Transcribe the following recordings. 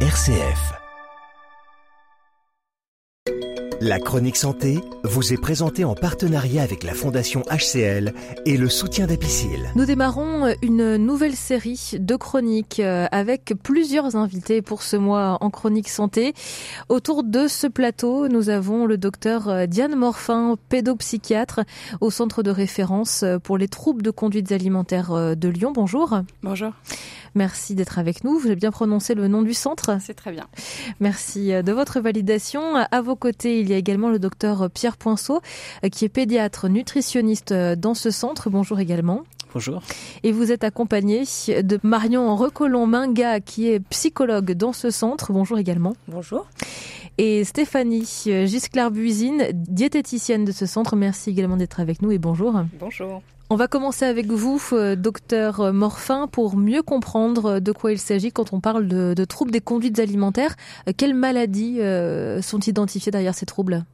RCF. La chronique santé vous est présentée en partenariat avec la Fondation HCL et le soutien d'Apicil. Nous démarrons une nouvelle série de chroniques euh, avec plusieurs invités pour ce mois en chronique santé. Autour de ce plateau, nous avons le docteur euh, Diane Morfin, pédopsychiatre au centre de référence pour les troubles de conduite alimentaire euh, de Lyon. Bonjour. Bonjour. Merci d'être avec nous. Vous avez bien prononcé le nom du centre C'est très bien. Merci de votre validation. À vos côtés, il y a également le docteur Pierre Poinceau, qui est pédiatre nutritionniste dans ce centre. Bonjour également. Bonjour. Et vous êtes accompagné de Marion Recolon-Minga, qui est psychologue dans ce centre. Bonjour également. Bonjour. Et Stéphanie Gisclair-Buisine, diététicienne de ce centre. Merci également d'être avec nous et bonjour. Bonjour. On va commencer avec vous, docteur Morfin, pour mieux comprendre de quoi il s'agit quand on parle de, troubles des conduites alimentaires. Quelles maladies euh, sont identifiées derrière ces troubles?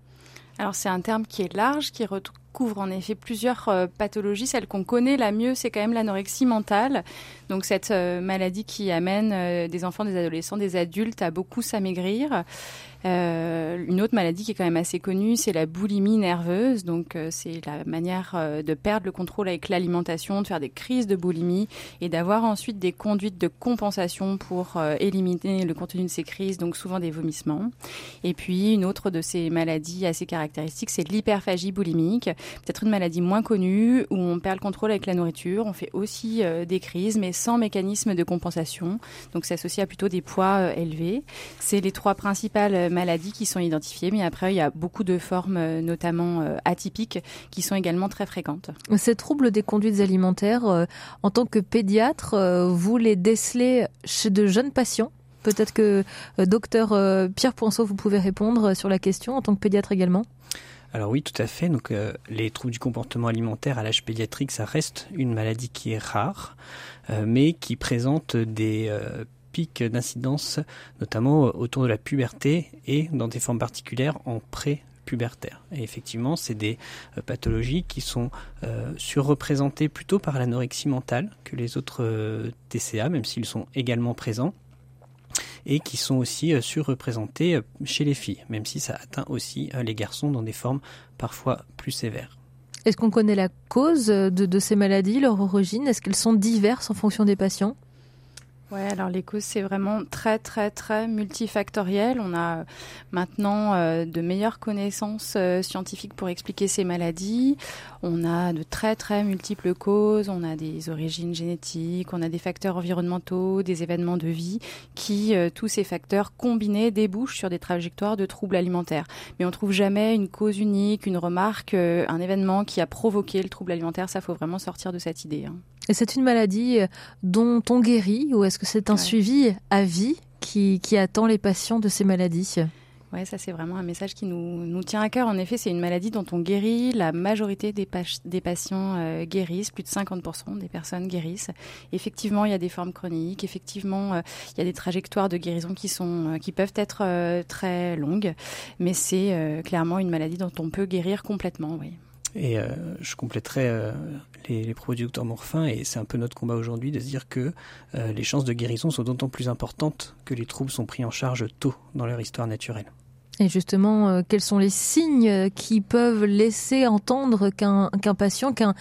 Alors c'est un terme qui est large, qui recouvre en effet plusieurs euh, pathologies. Celle qu'on connaît la mieux, c'est quand même l'anorexie mentale. Donc cette euh, maladie qui amène euh, des enfants, des adolescents, des adultes à beaucoup s'amaigrir. Euh, une autre maladie qui est quand même assez connue, c'est la boulimie nerveuse. Donc, euh, c'est la manière euh, de perdre le contrôle avec l'alimentation, de faire des crises de boulimie et d'avoir ensuite des conduites de compensation pour éliminer le contenu de ces crises, donc souvent des vomissements. Et puis, une autre de ces maladies assez caractéristiques, c'est l'hyperphagie boulimique. Peut-être une maladie moins connue où on perd le contrôle avec la nourriture. On fait aussi des crises, mais sans mécanisme de compensation. Donc, c'est associé à plutôt des poids élevés. C'est les trois principales maladies qui sont identifiées, mais après, il y a beaucoup de formes, notamment atypiques, qui sont également très fréquentes. Ces troubles des conduites alimentaires, euh, en tant que pédiatre, euh, vous les décelez chez de jeunes patients? Peut-être que euh, docteur Pierre Poinceau, vous pouvez répondre sur la question en tant que pédiatre également? Alors oui, tout à fait. Donc euh, les troubles du comportement alimentaire à l'âge pédiatrique, ça reste une maladie qui est rare, euh, mais qui présente des euh, d'incidence, notamment autour de la puberté et dans des formes particulières en pré pubertaire. Et effectivement, c'est des euh, pathologies qui sont euh, surreprésentées plutôt par l'anorexie mentale que les autres euh, TCA, même s'ils sont également présents et qui sont aussi surreprésentés chez les filles, même si ça atteint aussi les garçons dans des formes parfois plus sévères. Est-ce qu'on connaît la cause de ces maladies, leur origine? Est-ce qu'elles sont diverses en fonction des patients? Ouais, alors les causes c'est vraiment très très très multifactoriel. On a maintenant euh, de meilleures connaissances euh, scientifiques pour expliquer ces maladies. On a de très très multiples causes. On a des origines génétiques, on a des facteurs environnementaux, des événements de vie qui euh, tous ces facteurs combinés débouchent sur des trajectoires de troubles alimentaires. Mais on trouve jamais une cause unique, une remarque, un événement qui a provoqué le trouble alimentaire. Ça faut vraiment sortir de cette idée. Hein. Et c'est une maladie dont on guérit ou est-ce que c'est un ouais. suivi à vie qui, qui, attend les patients de ces maladies? Oui, ça c'est vraiment un message qui nous, nous tient à cœur. En effet, c'est une maladie dont on guérit. La majorité des, pa des patients euh, guérissent, plus de 50% des personnes guérissent. Effectivement, il y a des formes chroniques. Effectivement, euh, il y a des trajectoires de guérison qui, sont, euh, qui peuvent être très longues. Mais c'est clairement une maladie dont on peut guérir complètement, oui. Et euh, je compléterai euh, les, les, propos du docteur Morfin, et c'est un peu notre combat aujourd'hui de se dire que euh, les chances de guérison sont d'autant plus importantes que les troubles sont pris en charge tôt dans leur histoire naturelle. Et justement, quels sont les signes qui peuvent laisser entendre qu'un qu patient, qu'un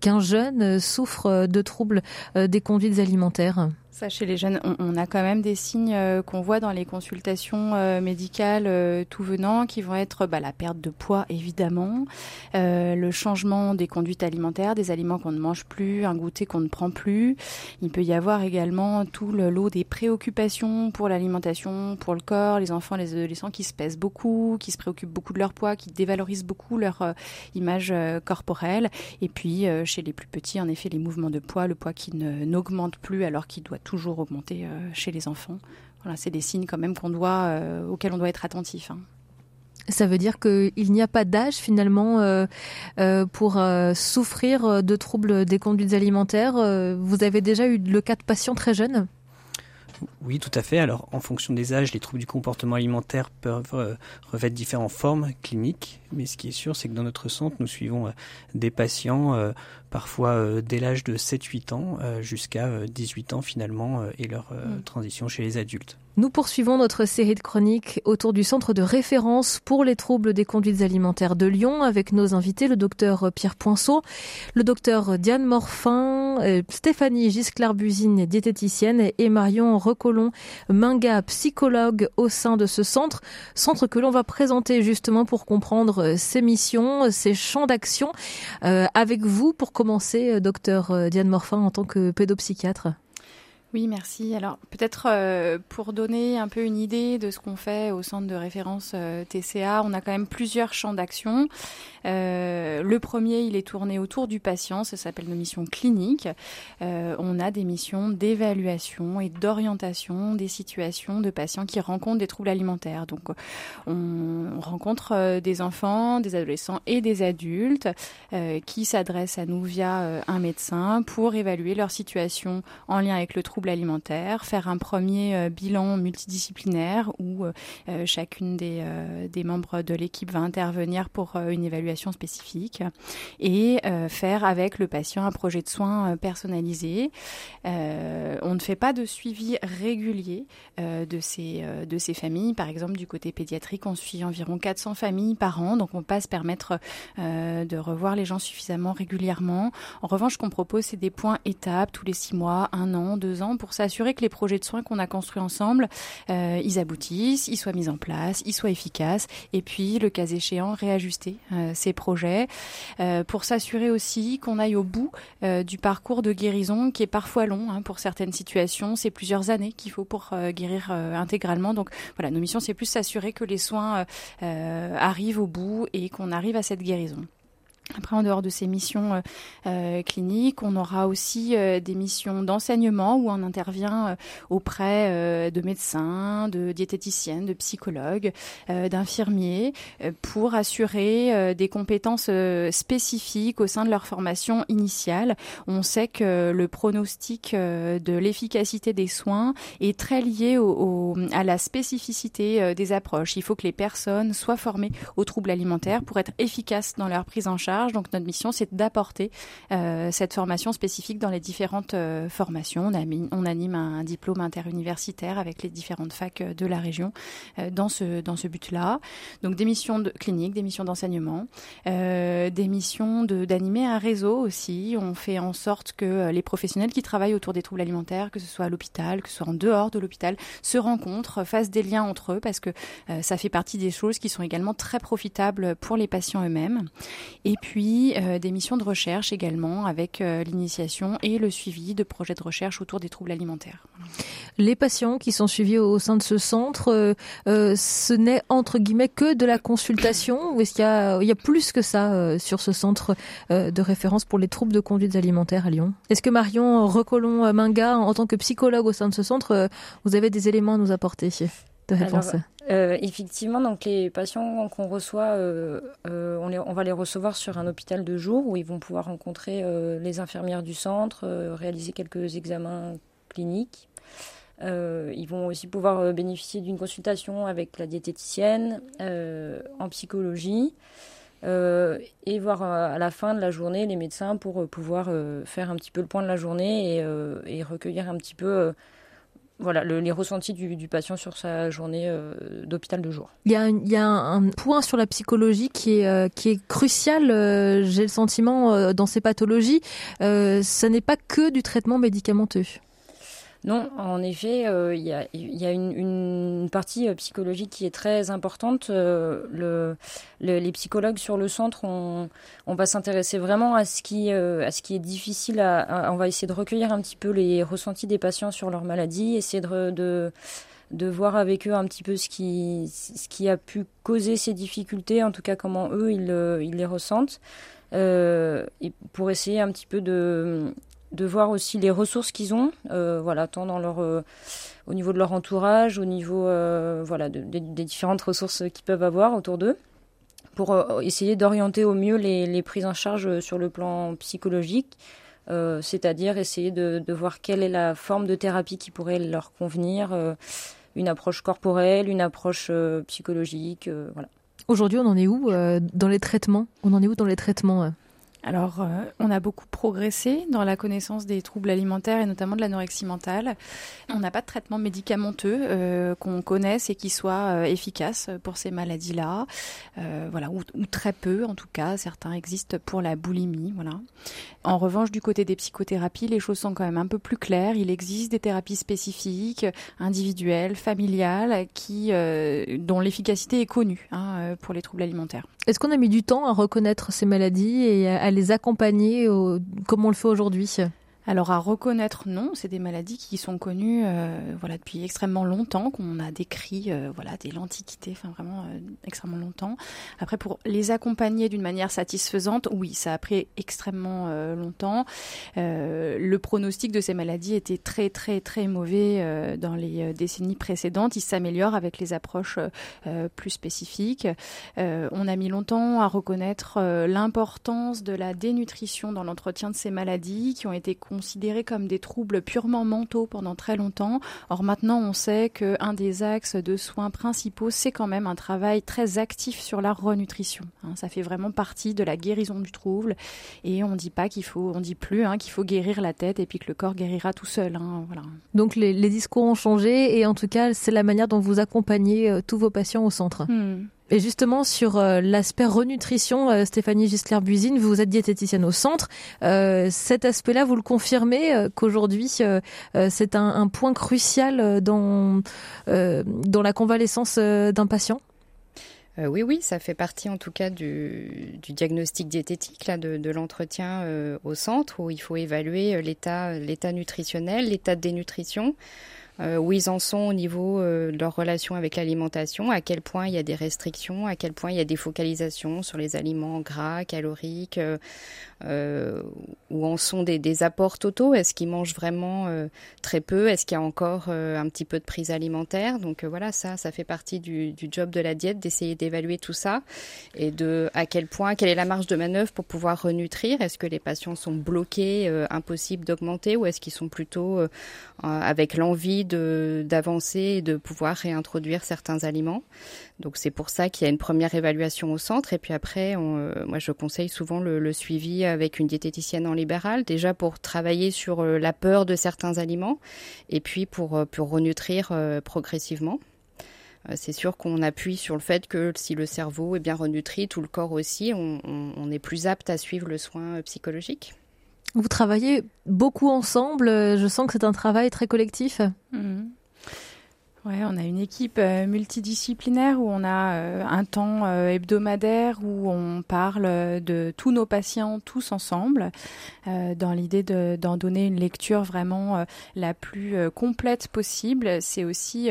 qu jeune souffre de troubles des conduites alimentaires? Ça, chez les jeunes, on, on, a quand même des signes euh, qu'on voit dans les consultations euh, médicales euh, tout venant, qui vont être bah, la perte de poids, évidemment, le changement des conduites alimentaires, des aliments qu'on ne mange plus, un goûter qu'on ne prend plus. Il peut y avoir également tout le lot des préoccupations pour l'alimentation, pour le corps, les enfants, les adolescents qui se pèsent beaucoup, qui se préoccupent beaucoup de leur poids, qui dévalorisent beaucoup leur image corporelle. Et puis, chez les plus petits, en effet, les mouvements de poids, le poids qui n'augmente plus alors qu'il doit toujours augmenter euh, chez les enfants. Voilà, c'est des signes quand même qu'on doit, euh, auxquels on doit être attentif. Hein. Ça veut dire qu'il n'y a pas d'âge finalement euh, euh, pour euh, souffrir de troubles des conduites alimentaires. vous avez déjà eu le cas de patients très jeunes? Oui, tout à fait. Alors, en fonction des âges, les troubles du comportement alimentaire peuvent euh, revêtre différentes formes cliniques. Mais ce qui est sûr, c'est que dans notre centre, nous suivons euh, des patients, euh, parfois dès l'âge de 7-8 ans jusqu'à 18 ans finalement, et leur mm. transition chez les adultes. Nous poursuivons notre série de chroniques autour du centre de référence pour les troubles des conduites alimentaires de Lyon avec nos invités, le docteur Pierre Poinceau, le docteur Diane Morfin, euh, Stéphanie Gisclar-Buzine, diététicienne, et Marion Recolon, Minga, psychologue au sein de ce centre. Centre que l'on va présenter justement pour comprendre ses missions, ses champs d'action. Euh, avec vous, pour commencer, docteur Diane Morfin, en tant que pédopsychiatre. Oui, merci. Alors peut-être euh, pour donner un peu une idée de ce qu'on fait au centre de référence euh, TCA, on a quand même plusieurs champs d'action. Euh, le premier, il est tourné autour du patient, ça s'appelle nos missions cliniques. on a des missions d'évaluation et d'orientation des situations de patients qui rencontrent des troubles alimentaires. Donc on rencontre des enfants, des adolescents et des adultes qui s'adressent à nous via un médecin pour évaluer leur situation en lien avec le trouble alimentaire, faire un premier euh, bilan multidisciplinaire où euh, euh, chacune des, des, membres de l'équipe va intervenir pour une évaluation spécifique et faire avec le patient un projet de soins personnalisé. on ne fait pas de suivi régulier de, ces, de ces familles. Par exemple, du côté pédiatrique, on suit environ 400 familles par an, donc on ne peut pas se permettre de revoir les gens suffisamment régulièrement. En revanche, ce qu'on propose, c'est des points étapes tous les six mois, un an, deux ans pour s'assurer que les projets de soins qu'on a construits ensemble, euh, ils aboutissent, ils soient mis en place, ils soient efficaces, et puis, le cas échéant, réajuster euh, ces projets euh, pour s'assurer aussi qu'on aille au bout du parcours de guérison qui est parfois long hein, pour certaines situations. C'est plusieurs années qu'il faut pour guérir intégralement. Donc voilà, nos missions, c'est plus s'assurer que les soins arrivent au bout et qu'on arrive à cette guérison. Après, en dehors de ces missions euh, euh, cliniques, on aura aussi euh, des missions d'enseignement où on intervient auprès de médecins, de diététiciennes, de psychologues, d'infirmiers pour assurer des compétences spécifiques au sein de leur formation initiale. On sait que le pronostic de l'efficacité des soins est très lié au, à la spécificité des approches. Il faut que les personnes soient formées aux troubles alimentaires pour être efficaces dans leur prise en charge donc notre mission, c'est d'apporter euh, cette formation spécifique dans les différentes euh, formations. On, anime un diplôme interuniversitaire avec les différentes facs euh, de la région dans ce, dans ce but-là. Donc des missions de clinique, des missions d'enseignement, des missions d'animer un réseau aussi. On fait en sorte que les professionnels qui travaillent autour des troubles alimentaires, que ce soit à l'hôpital, que ce soit en dehors de l'hôpital, se rencontrent, fassent des liens entre eux parce que ça fait partie des choses qui sont également très profitables pour les patients eux-mêmes. Et puis euh, des missions de recherche également avec euh, l'initiation et le suivi de projets de recherche autour des troubles alimentaires. Les patients qui sont suivis au sein de ce centre, euh, ce n'est entre guillemets que de la consultation ou est-ce qu'il y a, il y a plus que ça sur ce centre de référence pour les troubles de conduite alimentaire à Lyon? Est-ce que Marion Recolon-Minga, en tant que psychologue au sein de ce centre, vous avez des éléments à nous apporter de réponse? Euh, effectivement, donc les patients qu'on reçoit, euh, euh, on, va les recevoir sur un hôpital de jour où ils vont pouvoir rencontrer les infirmières du centre, réaliser quelques examens cliniques. ils vont aussi pouvoir bénéficier d'une consultation avec la diététicienne en psychologie et voir à la fin de la journée les médecins pour pouvoir faire un petit peu le point de la journée et recueillir un petit peu voilà, les ressentis du, patient sur sa journée euh, d'hôpital de jour. Il y a, un, point sur la psychologie qui est, euh, crucial, euh, j'ai le sentiment, dans ces pathologies. ce n'est pas que du traitement médicamenteux. Non, en effet, euh, il y a, une, partie euh, psychologique qui est très importante. Euh, les psychologues sur le centre, on, va s'intéresser vraiment à ce qui, est difficile. À, on va essayer de recueillir un petit peu les ressentis des patients sur leur maladie, essayer de, voir avec eux un petit peu ce qui, a pu causer ces difficultés, en tout cas comment eux ils les ressentent, pour essayer un petit peu de, de voir aussi les ressources qu'ils ont, euh, voilà, tant dans leur, euh, au niveau de leur entourage, au niveau euh, voilà, des différentes ressources qu'ils peuvent avoir autour d'eux, pour essayer d'orienter au mieux les, prises en charge sur le plan psychologique. c'est-à-dire essayer de, voir quelle est la forme de thérapie qui pourrait leur convenir, une approche corporelle, une approche psychologique, voilà. Aujourd'hui, on en est où dans les traitements? On en est où dans les traitements alors, euh, on a beaucoup progressé dans la connaissance des troubles alimentaires et notamment de l'anorexie mentale. On n'a pas de traitement médicamenteux euh, qu'on connaisse et qui soit euh, efficace pour ces maladies-là. voilà, ou, très peu en tout cas. Certains existent pour la boulimie. Voilà. En revanche, du côté des psychothérapies, les choses sont quand même un peu plus claires. Il existe des thérapies spécifiques, individuelles, familiales, qui dont l'efficacité est connue hein, pour les troubles alimentaires. Est-ce qu'on a mis du temps à reconnaître ces maladies et à les accompagner comme on le fait aujourd'hui? Alors à reconnaître, non, c'est des maladies qui sont connues euh, voilà depuis extrêmement longtemps, qu'on a décrit euh, voilà dès l'Antiquité, enfin vraiment euh, extrêmement longtemps. Après pour les accompagner d'une manière satisfaisante, oui, ça a pris extrêmement longtemps. le pronostic de ces maladies était très très très mauvais dans les décennies précédentes. Il s'améliore avec les approches plus spécifiques. on a mis longtemps à reconnaître l'importance de la dénutrition dans l'entretien de ces maladies qui ont été considérés comme des troubles purement mentaux pendant très longtemps. Or maintenant, on sait qu'un des axes de soins principaux, c'est quand même un travail très actif sur la renutrition. Hein. ça fait vraiment partie de la guérison du trouble. Et on dit pas qu'il faut, on dit plus hein, qu'il faut guérir la tête et puis que le corps guérira tout seul. Hein, voilà. Donc les, discours ont changé et en tout cas, c'est la manière dont vous accompagnez euh, tous vos patients au centre. Hmm. Et justement, sur euh, l'aspect renutrition, euh, Stéphanie Gisclair-Buisine, vous êtes diététicienne au centre. Euh, cet aspect-là, vous le confirmez qu'aujourd'hui, c'est un, point crucial dans, dans la convalescence d'un patient? Oui, oui, ça fait partie en tout cas du, diagnostic diététique là, de, de l'entretien au centre où il faut évaluer l'état, nutritionnel, l'état de dénutrition, où ils en sont au niveau euh, de leur relation avec l'alimentation, à quel point il y a des restrictions, à quel point il y a des focalisations sur les aliments gras, caloriques, euh, euh, où en sont des, des apports totaux. Est-ce qu'ils mangent vraiment euh, très peu? Est-ce qu'il y a encore euh, un petit peu de prise alimentaire? Donc voilà, ça, ça fait partie du, job de la diète, d'essayer d'évaluer tout ça et de à quel point, quelle est la marge de manœuvre pour pouvoir renutrir? Est-ce que les patients sont bloqués, impossible d'augmenter, ou est-ce qu'ils sont plutôt avec l'envie d'avancer et de pouvoir réintroduire certains aliments donc c'est pour ça qu'il y a une première évaluation au centre et puis après, euh, moi je conseille souvent le, suivi avec une diététicienne en libéral, déjà pour travailler sur euh, la peur de certains aliments et puis pour, euh, pour renutrir progressivement. C'est sûr qu'on appuie sur le fait que si le cerveau est bien renutri, tout le corps aussi, on, est plus apte à suivre le soin psychologique. Vous travaillez beaucoup ensemble, je sens que c'est un travail très collectif. Mmh. Ouais, on a une équipe euh, multidisciplinaire où on a euh, un temps euh, hebdomadaire où on parle de tous nos patients tous ensemble, dans l'idée d'en donner une lecture vraiment la plus complète possible. C'est aussi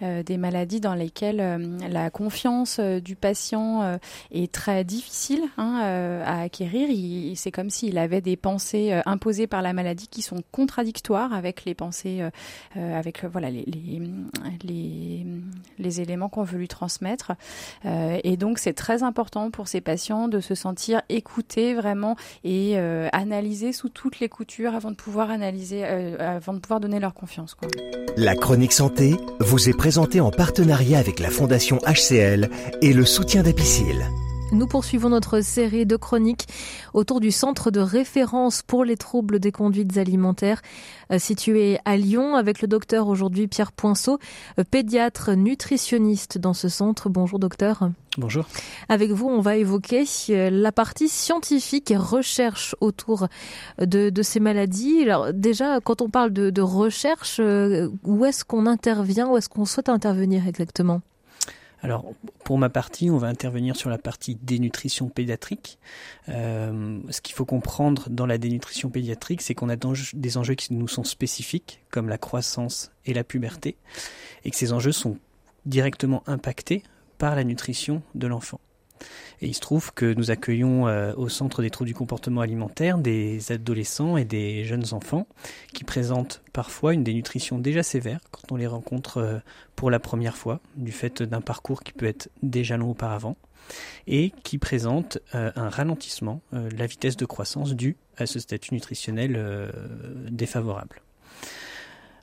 des maladies dans lesquelles la confiance du patient est très difficile hein, à acquérir. C'est comme s'il avait des pensées imposées par la maladie qui sont contradictoires avec les pensées, avec voilà les, les les, éléments qu'on veut lui transmettre. Euh, et donc, c'est très important pour ces patients de se sentir écoutés vraiment et euh, analysés sous toutes les coutures avant de pouvoir analyser, euh, avant de pouvoir donner leur confiance. La chronique santé vous est présentée en partenariat avec la Fondation HCL et le soutien d'Apicil. Nous poursuivons notre série de chroniques autour du centre de référence pour les troubles des conduites alimentaires euh, situé à Lyon avec le docteur aujourd'hui Pierre Poinceau, euh, pédiatre nutritionniste dans ce centre. Bonjour docteur. Bonjour. Avec vous, on va évoquer euh, la partie scientifique et recherche autour de, ces maladies. Alors déjà, quand on parle de, de recherche, où est-ce qu'on intervient, où est-ce qu'on souhaite intervenir exactement? Alors, pour ma partie, on va intervenir sur la partie dénutrition pédiatrique. Euh, ce qu'il faut comprendre dans la dénutrition pédiatrique, c'est qu'on a des enjeux qui nous sont spécifiques, comme la croissance et la puberté, et que ces enjeux sont directement impactés par la nutrition de l'enfant. Et il se trouve que nous accueillons euh, au centre des troubles du comportement alimentaire des adolescents et des jeunes enfants qui présentent parfois une dénutrition déjà sévère quand on les rencontre pour la première fois, du fait d'un parcours qui peut être déjà long auparavant, et qui présente un ralentissement de la vitesse de croissance due à ce statut nutritionnel défavorable.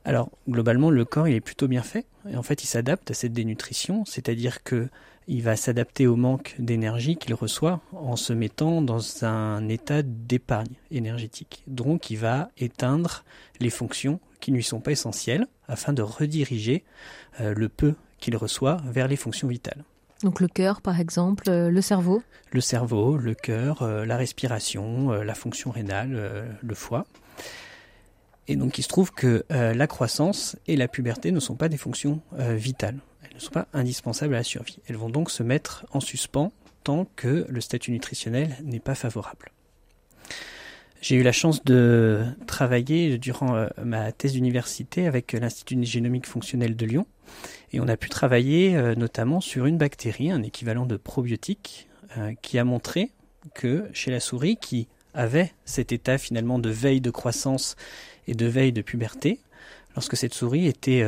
Alors globalement, le corps est plutôt bien fait. Et en fait, il s'adapte à cette dénutrition, c'est-à-dire que il va s'adapter au manque d'énergie qu'il reçoit en se mettant dans un état d'épargne énergétique. Donc, il va éteindre les fonctions qui ne lui sont pas essentielles afin de rediriger euh, le peu qu'il reçoit vers les fonctions vitales. Donc le cœur, par exemple, euh, le cerveau Le cerveau, le cœur, euh, la respiration, la fonction rénale, le foie. Et donc il se trouve que la croissance et la puberté ne sont pas des fonctions vitales. Ne sont pas indispensables à la survie. Elles vont donc se mettre en suspens tant que le statut nutritionnel n'est pas favorable. J'ai eu la chance de travailler durant euh, ma thèse d'université avec l'Institut génomique fonctionnel de Lyon. Et on a pu travailler notamment sur une bactérie, un équivalent de probiotique, qui a montré que chez la souris qui avait cet état finalement de veille de croissance et de veille de puberté, lorsque cette souris était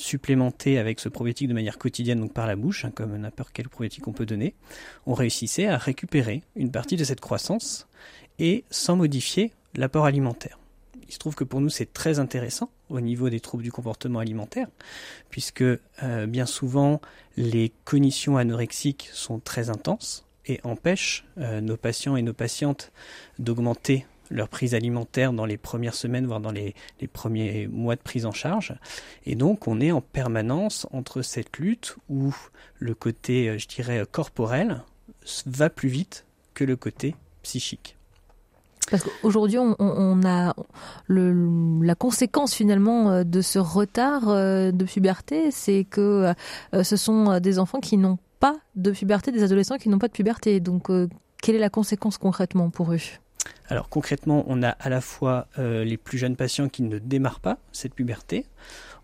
supplémentée avec ce probiotique de manière quotidienne, donc par la bouche, hein, comme n'importe quel probiotique on peut donner, on réussissait à récupérer une partie de cette croissance et sans modifier l'apport alimentaire. Il se trouve que pour nous c'est très intéressant au niveau des troubles du comportement alimentaire, puisque euh, bien souvent les cognitions anorexiques sont très intenses et empêchent euh, nos patients et nos patientes d'augmenter leur prise alimentaire dans les premières semaines, voire dans les, premiers mois de prise en charge. Et donc on est en permanence entre cette lutte où le côté, euh, je dirais, corporel va plus vite que le côté psychique. Parce qu'aujourd'hui, on, a la conséquence finalement euh, de ce retard euh, de puberté, c'est que ce sont des enfants qui n'ont pas de puberté, des adolescents qui n'ont pas de puberté. Donc, quelle est la conséquence concrètement pour eux? Alors concrètement, on a à la fois euh, les plus jeunes patients qui ne démarrent pas cette puberté,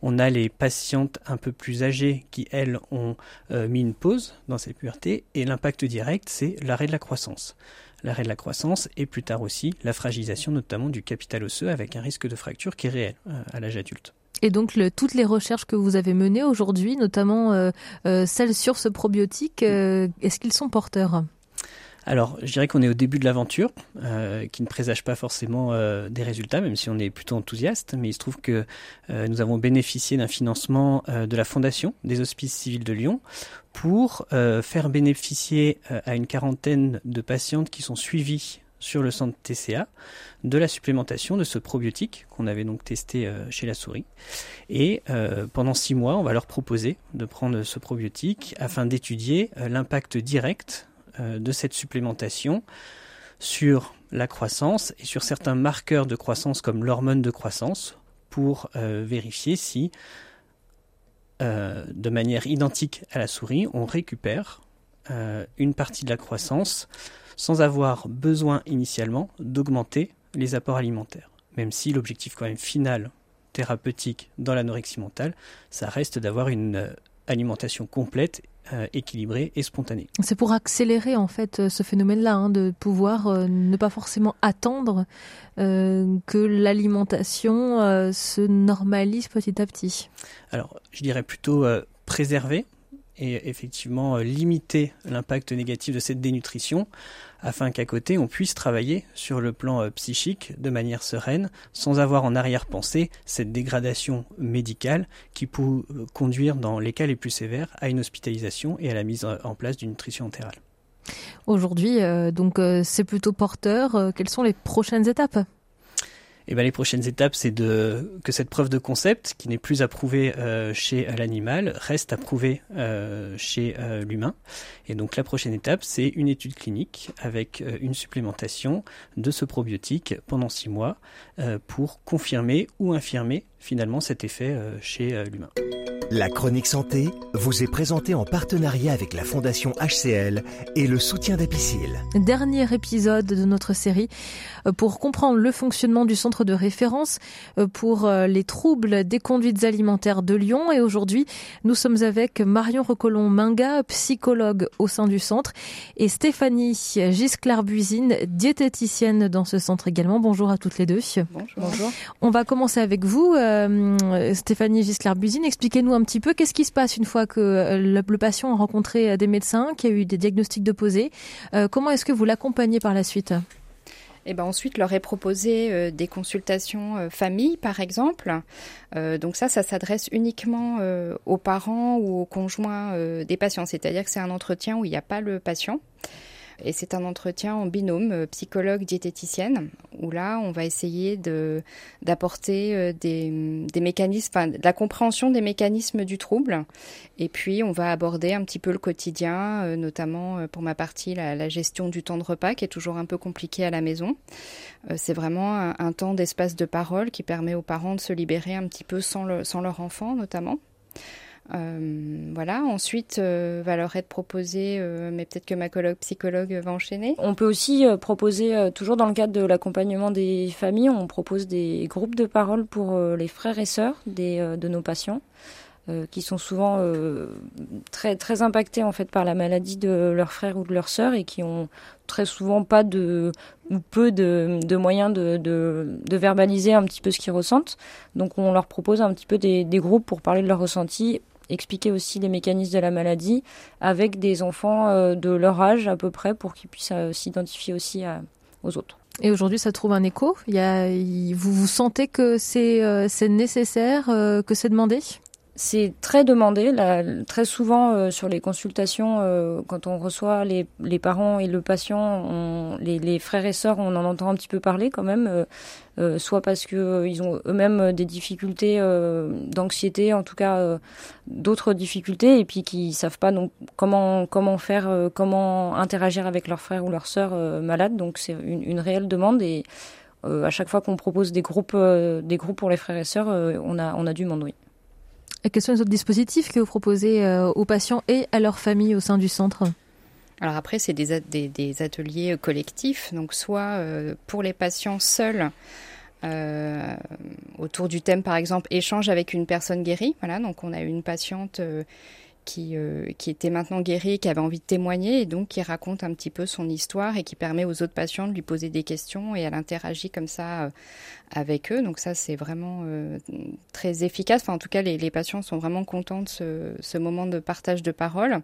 on a les patientes un peu plus âgées qui, elles, ont euh, mis une pause dans cette puberté, et l'impact direct, c'est l'arrêt de la croissance. L'arrêt de la croissance et plus tard aussi la fragilisation notamment du capital osseux avec un risque de fracture qui est réel euh, à l'âge adulte. Et donc toutes les recherches que vous avez menées aujourd'hui, notamment celles sur ce probiotique, est-ce qu'ils sont porteurs? Alors, je dirais qu'on est au début de l'aventure, euh, qui ne présage pas forcément euh, des résultats, même si on est plutôt enthousiaste. Mais il se trouve que euh, nous avons bénéficié d'un financement de la Fondation des Hospices civils de Lyon pour faire bénéficier à une quarantaine de patientes qui sont suivies sur le centre TCA de la supplémentation de ce probiotique qu'on avait donc testé chez la souris. Et pendant six mois, on va leur proposer de prendre ce probiotique afin d'étudier l'impact direct de cette supplémentation sur la croissance et sur certains marqueurs de croissance comme l'hormone de croissance pour euh, vérifier si, euh, de manière identique à la souris, on récupère une partie de la croissance sans avoir besoin initialement d'augmenter les apports alimentaires. Même si l'objectif quand même final thérapeutique dans l'anorexie mentale, ça reste d'avoir une alimentation complète euh, équilibrée et spontanée. C'est pour accélérer en fait euh, ce phénomène-là, hein, de pouvoir euh, ne pas forcément attendre que l'alimentation se normalise petit à petit. Alors, je dirais plutôt préserver et effectivement limiter l'impact négatif de cette dénutrition afin qu'à côté on puisse travailler sur le plan euh, psychique de manière sereine sans avoir en arrière-pensée cette dégradation médicale qui peut euh, conduire dans les cas les plus sévères à une hospitalisation et à la mise en place d'une nutrition entérale. Aujourd'hui, euh, donc c'est plutôt porteur. quelles sont les prochaines étapes? Et ben les prochaines étapes, c'est de que cette preuve de concept, qui n'est plus approuvée euh, chez l'animal, reste approuvée euh, chez euh, l'humain. Et donc la prochaine étape, c'est une étude clinique avec une supplémentation de ce probiotique pendant six mois pour confirmer ou infirmer finalement cet effet chez l'humain. La chronique santé vous est présentée en partenariat avec la Fondation HCL et le soutien d'Apicil. Dernier épisode de notre série euh, pour comprendre le fonctionnement du centre de référence euh, pour euh, les troubles des conduites alimentaires de Lyon. Et aujourd'hui, nous sommes avec Marion Recolon-Minga, psychologue au sein du centre, et Stéphanie Gisclar-Buisine, diététicienne dans ce centre également. Bonjour à toutes les deux. Bonjour. On va commencer avec vous, Stéphanie Gisclar-Buisine. Expliquez-nous un petit peu qu'est-ce qui se passe une fois que euh, le, patient a rencontré euh, des médecins, qui a eu des diagnostics de posés. Euh, comment est-ce que vous l'accompagnez par la suite? Et eh ben ensuite, leur est proposé des consultations famille, par exemple. donc ça, ça s'adresse uniquement aux parents ou aux conjoints des patients. C'est-à-dire que c'est un entretien où il n'y a pas le patient. Et c'est un entretien en binôme euh, psychologue-diététicienne, où là, on va essayer de, d'apporter euh, des, des mécanismes, enfin, de la compréhension des mécanismes du trouble. Et puis, on va aborder un petit peu le quotidien, euh, notamment pour ma partie, la, gestion du temps de repas, qui est toujours un peu compliqué à la maison. C'est vraiment un, temps d'espace de parole qui permet aux parents de se libérer un petit peu sans, sans leur enfant, notamment. Euh, voilà. Ensuite, euh, va leur être proposé, euh, mais peut-être que ma collègue psychologue va enchaîner. On peut aussi proposer, toujours dans le cadre de l'accompagnement des familles, on propose des groupes de parole pour les frères et sœurs de nos patients. qui sont souvent très très impactés en fait par la maladie de leur frère ou de leur sœur et qui ont très souvent pas de ou peu de, moyens de, verbaliser un petit peu ce qu'ils ressentent. Donc on leur propose un petit peu des groupes pour parler de leurs ressentis expliquer aussi les mécanismes de la maladie avec des enfants euh, de leur âge à peu près pour qu'ils puissent euh, s'identifier aussi aux autres. Et aujourd'hui, ça trouve un écho? Vous, vous sentez que c'est euh, nécessaire, que c'est demandé? C'est très demandé. Là, très souvent euh, sur les consultations, euh, quand on reçoit les, les, parents et le patient, on, les, les, frères et sœurs, on en entend un petit peu parler quand même, euh, euh soit parce que ils ont eux-mêmes des difficultés d'anxiété, en tout cas d'autres difficultés, et puis qui savent pas donc comment comment faire, comment interagir avec leurs frères ou leurs sœurs malades. Donc c'est une, une, réelle demande et à chaque fois qu'on propose des groupes des groupes pour les frères et sœurs, on a on a du monde, oui. Quels sont les autres dispositifs que vous proposez euh, aux patients et à leurs familles au sein du centre? Alors après, c'est des, ateliers euh, collectifs, donc soit euh, pour les patients seuls, autour du thème par exemple échange avec une personne guérie. Voilà, donc on a une patiente qui, qui était maintenant guérie, qui avait envie de témoigner et donc qui raconte un petit peu son histoire et qui permet aux autres patients de lui poser des questions et elle interagit comme ça avec eux. Donc ça, c'est vraiment euh, très efficace. Enfin, en tout cas, les, patients sont vraiment contents de ce, ce, moment de partage de parole.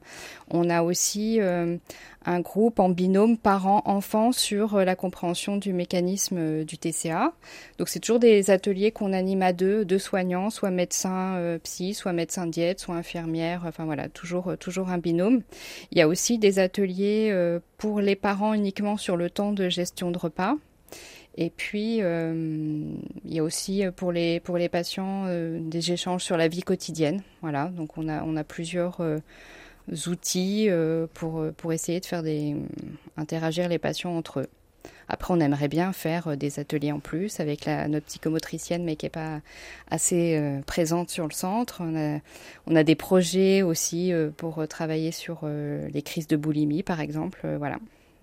On a aussi euh, un groupe en binôme parents-enfants sur euh, la compréhension du mécanisme du TCA. Donc c'est toujours des ateliers qu'on anime à deux, deux soignants, soit médecin psy, soit médecin diète, soit infirmière. Enfin voilà, toujours toujours un binôme. Il y a aussi des ateliers pour les parents uniquement sur le temps de gestion de repas. Et puis, euh, il y a aussi euh, pour les, pour les patients euh, des échanges sur la vie quotidienne. Voilà, donc on a, on a plusieurs outils pour, pour essayer de faire des, interagir les patients entre eux. Après, on aimerait bien faire des ateliers en plus avec la, notre psychomotricienne, mais qui n'est pas assez présente sur le centre. On a, on a des projets aussi pour travailler sur les crises de boulimie, par exemple. voilà.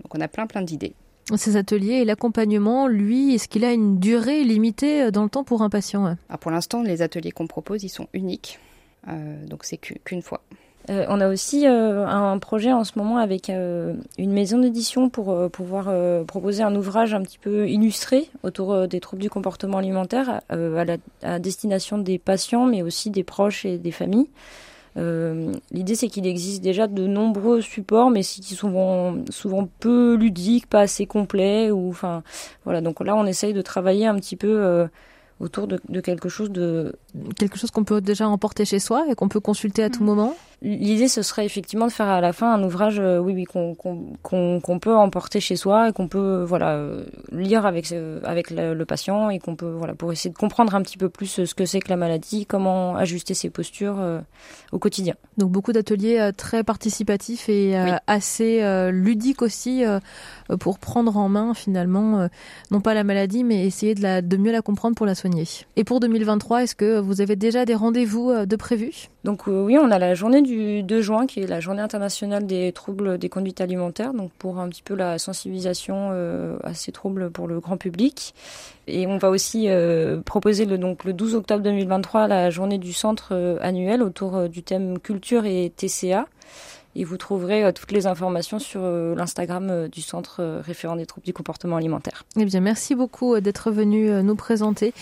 Donc, on a plein, plein d'idées ces ateliers et l'accompagnement, lui, est-ce qu'il a une durée limitée euh, dans le temps pour un patient ah, Pour l'instant, les ateliers qu'on propose, ils sont uniques. Euh, donc c'est qu'une fois. Euh, on a aussi euh, un projet en ce moment avec euh, une maison d'édition pour pouvoir proposer un ouvrage un petit peu illustré autour des troubles du comportement alimentaire à, destination des patients, mais aussi des proches et des familles. L'idée, c'est qu'il existe déjà de nombreux supports, mais qui sont souvent, peu ludiques, pas assez complets. Ou, voilà. Donc là, on essaye de travailler un petit peu autour de, quelque chose de quelque chose qu'on peut déjà emporter chez soi et qu'on peut consulter à tout mm. moment. L'idée, ce serait effectivement de faire à la fin un ouvrage, euh, oui, oui, qu'on peut emporter chez soi et qu'on peut, voilà, euh, lire avec avec le, patient et qu'on peut, voilà, pour essayer de comprendre un petit peu plus ce que c'est que la maladie, comment ajuster ses postures euh, au quotidien. Donc beaucoup d'ateliers très participatifs et assez ludiques aussi pour prendre en main finalement, non pas la maladie, mais essayer de la de mieux la comprendre pour la soigner. Et pour 2023, est-ce que vous avez déjà des rendez-vous de prévus? Donc oui, on a la journée du 2 juin qui est la journée internationale des troubles des conduites alimentaires, donc pour un petit peu la sensibilisation à ces troubles pour le grand public. Et on va aussi proposer donc, le 12 octobre 2023 la journée du centre annuel autour du thème culture et TCA et vous trouverez euh, toutes les informations sur euh, l'Instagram euh, du Centre référent des troubles du comportement alimentaire. Eh bien, merci beaucoup d'être venu nous présenter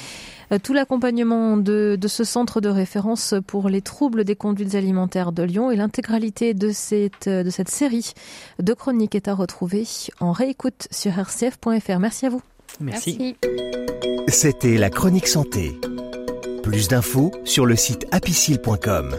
tout l'accompagnement de, de, ce centre de référence pour les troubles des conduites alimentaires de Lyon et l'intégralité de cette, de cette série de chroniques est à retrouver en réécoute sur rcf.fr. Merci à vous. Merci. C'était la chronique santé. Plus d'infos sur le site apicile.com.